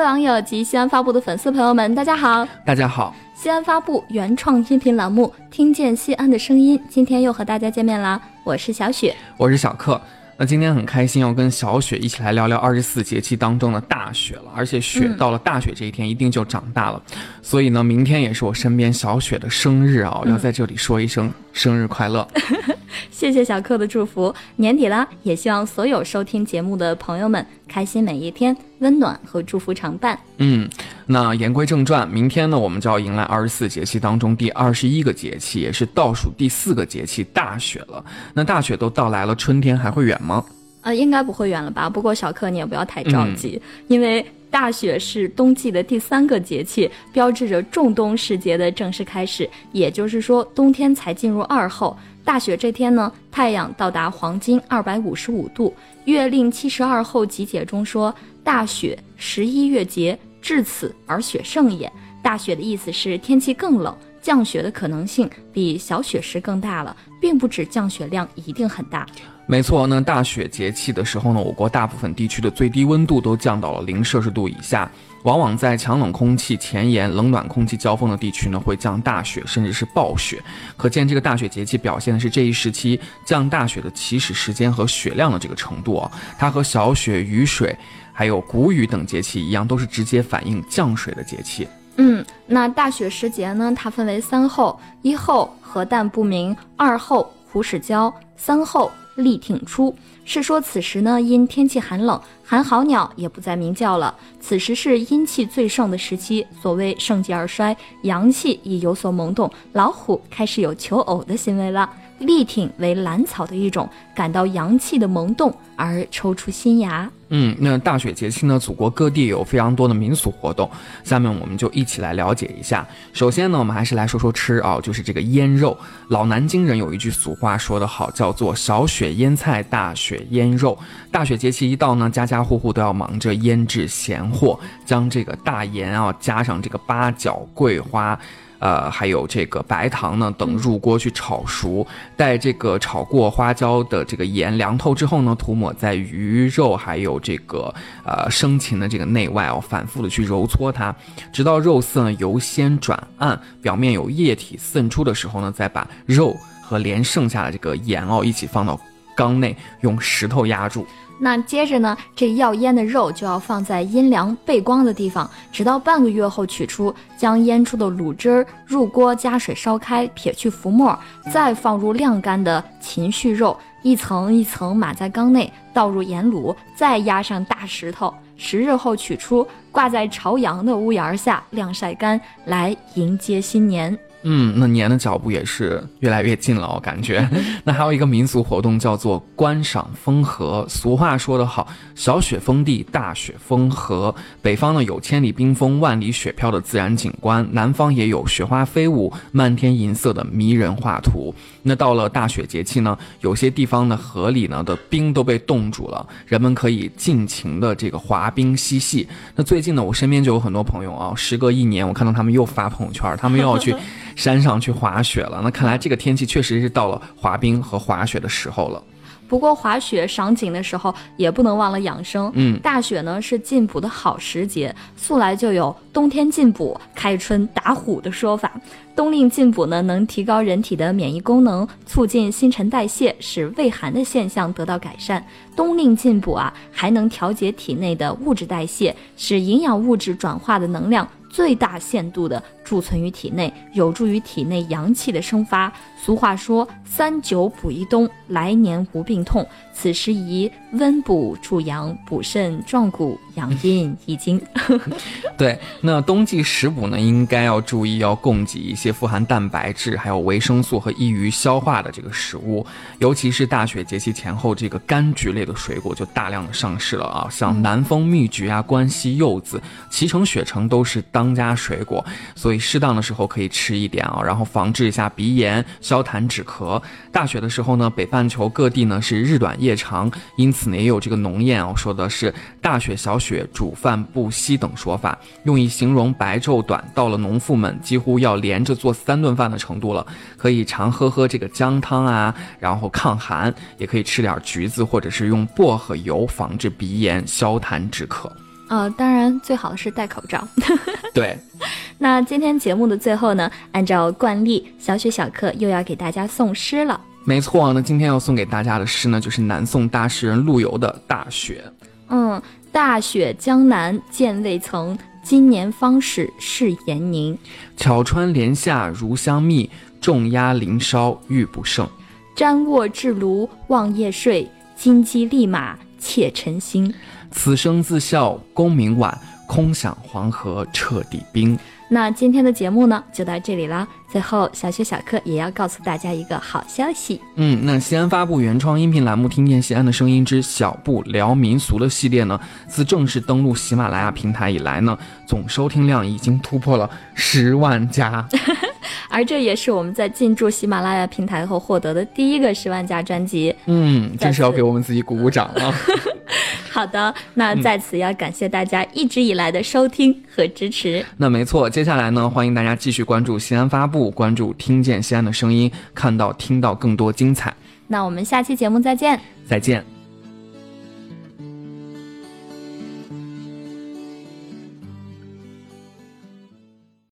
位网友及西安发布的粉丝朋友们，大家好！大家好！西安发布原创音频栏目《听见西安的声音》，今天又和大家见面啦！我是小雪，我是小克。那今天很开心，要跟小雪一起来聊聊二十四节气当中的大雪了。而且雪到了大雪这一天，一定就长大了。所以呢，明天也是我身边小雪的生日啊，要在这里说一声生日快乐。谢谢小克的祝福。年底啦，也希望所有收听节目的朋友们开心每一天，温暖和祝福常伴。嗯，那言归正传，明天呢，我们就要迎来二十四节气当中第二十一个节气，也是倒数第四个节气大雪了。那大雪都到来了，春天还会远吗？呃，应该不会远了吧？不过小克你也不要太着急，因为大雪是冬季的第三个节气，标志着仲冬时节的正式开始，也就是说冬天才进入二后。大雪这天呢，太阳到达黄金二百五十五度。月令七十二候集解中说：“大雪，十一月节，至此而雪盛也。”大雪的意思是天气更冷，降雪的可能性比小雪时更大了，并不指降雪量一定很大。没错，那大雪节气的时候呢，我国大部分地区的最低温度都降到了零摄氏度以下。往往在强冷空气前沿、冷暖空气交锋的地区呢，会降大雪，甚至是暴雪。可见这个大雪节气表现的是这一时期降大雪的起始时间和雪量的这个程度啊。它和小雪、雨水，还有谷雨等节气一样，都是直接反映降水的节气。嗯，那大雪时节呢，它分为三候：一候核淡不明，二候虎始交，三候力挺出。是说此时呢，因天气寒冷，寒号鸟也不再鸣叫了。此时是阴气最盛的时期，所谓盛极而衰，阳气已有所萌动，老虎开始有求偶的行为了。力挺为兰草的一种，感到阳气的萌动而抽出新芽。嗯，那大雪节气呢，祖国各地有非常多的民俗活动，下面我们就一起来了解一下。首先呢，我们还是来说说吃啊，就是这个腌肉。老南京人有一句俗话说得好，叫做“小雪腌菜，大雪腌肉”。大雪节气一到呢，家家户户都要忙着腌制咸货，将这个大盐啊，加上这个八角、桂花。呃，还有这个白糖呢，等入锅去炒熟，待这个炒过花椒的这个盐凉透之后呢，涂抹在鱼肉还有这个呃生禽的这个内外哦，反复的去揉搓它，直到肉色呢由鲜转暗，表面有液体渗出的时候呢，再把肉和连剩下的这个盐哦一起放到缸内，用石头压住。那接着呢，这要腌的肉就要放在阴凉背光的地方，直到半个月后取出，将腌出的卤汁儿入锅加水烧开，撇去浮沫，再放入晾干的禽畜肉，一层一层码在缸内，倒入盐卤，再压上大石头，十日后取出，挂在朝阳的屋檐下晾晒干，来迎接新年。嗯，那年的脚步也是越来越近了，我感觉。那还有一个民俗活动叫做观赏风荷。俗话说得好，小雪封地，大雪封河。北方呢有千里冰封、万里雪飘的自然景观，南方也有雪花飞舞、漫天银色的迷人画图。那到了大雪节气呢，有些地方的河里呢的冰都被冻住了，人们可以尽情的这个滑冰嬉戏。那最近呢，我身边就有很多朋友啊，时隔一年，我看到他们又发朋友圈，他们又要去。山上去滑雪了，那看来这个天气确实是到了滑冰和滑雪的时候了。不过滑雪赏景的时候也不能忘了养生。嗯，大雪呢是进补的好时节，素来就有冬天进补、开春打虎的说法。冬令进补呢能提高人体的免疫功能，促进新陈代谢，使胃寒的现象得到改善。冬令进补啊，还能调节体内的物质代谢，使营养物质转化的能量。最大限度的贮存于体内，有助于体内阳气的生发。俗话说：“三九补一冬，来年无病痛。”此时宜温补助阳，补肾壮骨，养阴益精。对，那冬季食补呢，应该要注意要供给一些富含蛋白质、还有维生素和易于消化的这个食物。尤其是大雪节气前后，这个柑橘类的水果就大量的上市了啊，像南丰蜜橘啊、关西柚子、脐橙、雪橙都是当家水果，所以适当的时候可以吃一点啊，然后防治一下鼻炎、消痰止咳。大雪的时候呢，北半球各地呢是日短夜。长，因此呢也有这个农谚啊，说的是大雪小雪煮饭不息等说法，用以形容白昼短，到了农妇们几乎要连着做三顿饭的程度了。可以常喝喝这个姜汤啊，然后抗寒，也可以吃点橘子或者是用薄荷油防治鼻炎、消痰止咳。呃，当然最好的是戴口罩。对，那今天节目的最后呢，按照惯例，小雪小客又要给大家送诗了。没错，那今天要送给大家的诗呢，就是南宋大诗人陆游的《大雪》。嗯，大雪江南见未曾，今年方始是严宁。巧穿帘下如香蜜，重压林梢玉不胜。瞻卧至庐望夜睡，金鸡立马窃晨星。此生自笑功名晚，空想黄河彻底冰。那今天的节目呢，就到这里啦。最后，小雪小客也要告诉大家一个好消息。嗯，那西安发布原创音频栏目《听见西安的声音之小布聊民俗》的系列呢，自正式登陆喜马拉雅平台以来呢，总收听量已经突破了十万加。而这也是我们在进驻喜马拉雅平台后获得的第一个十万加专辑。嗯，真是要给我们自己鼓鼓掌了。好的，那在此要感谢大家一直以来的收听和支持。那没错，接下来呢，欢迎大家继续关注西安发布，关注听见西安的声音，看到听到更多精彩。那我们下期节目再见，再见。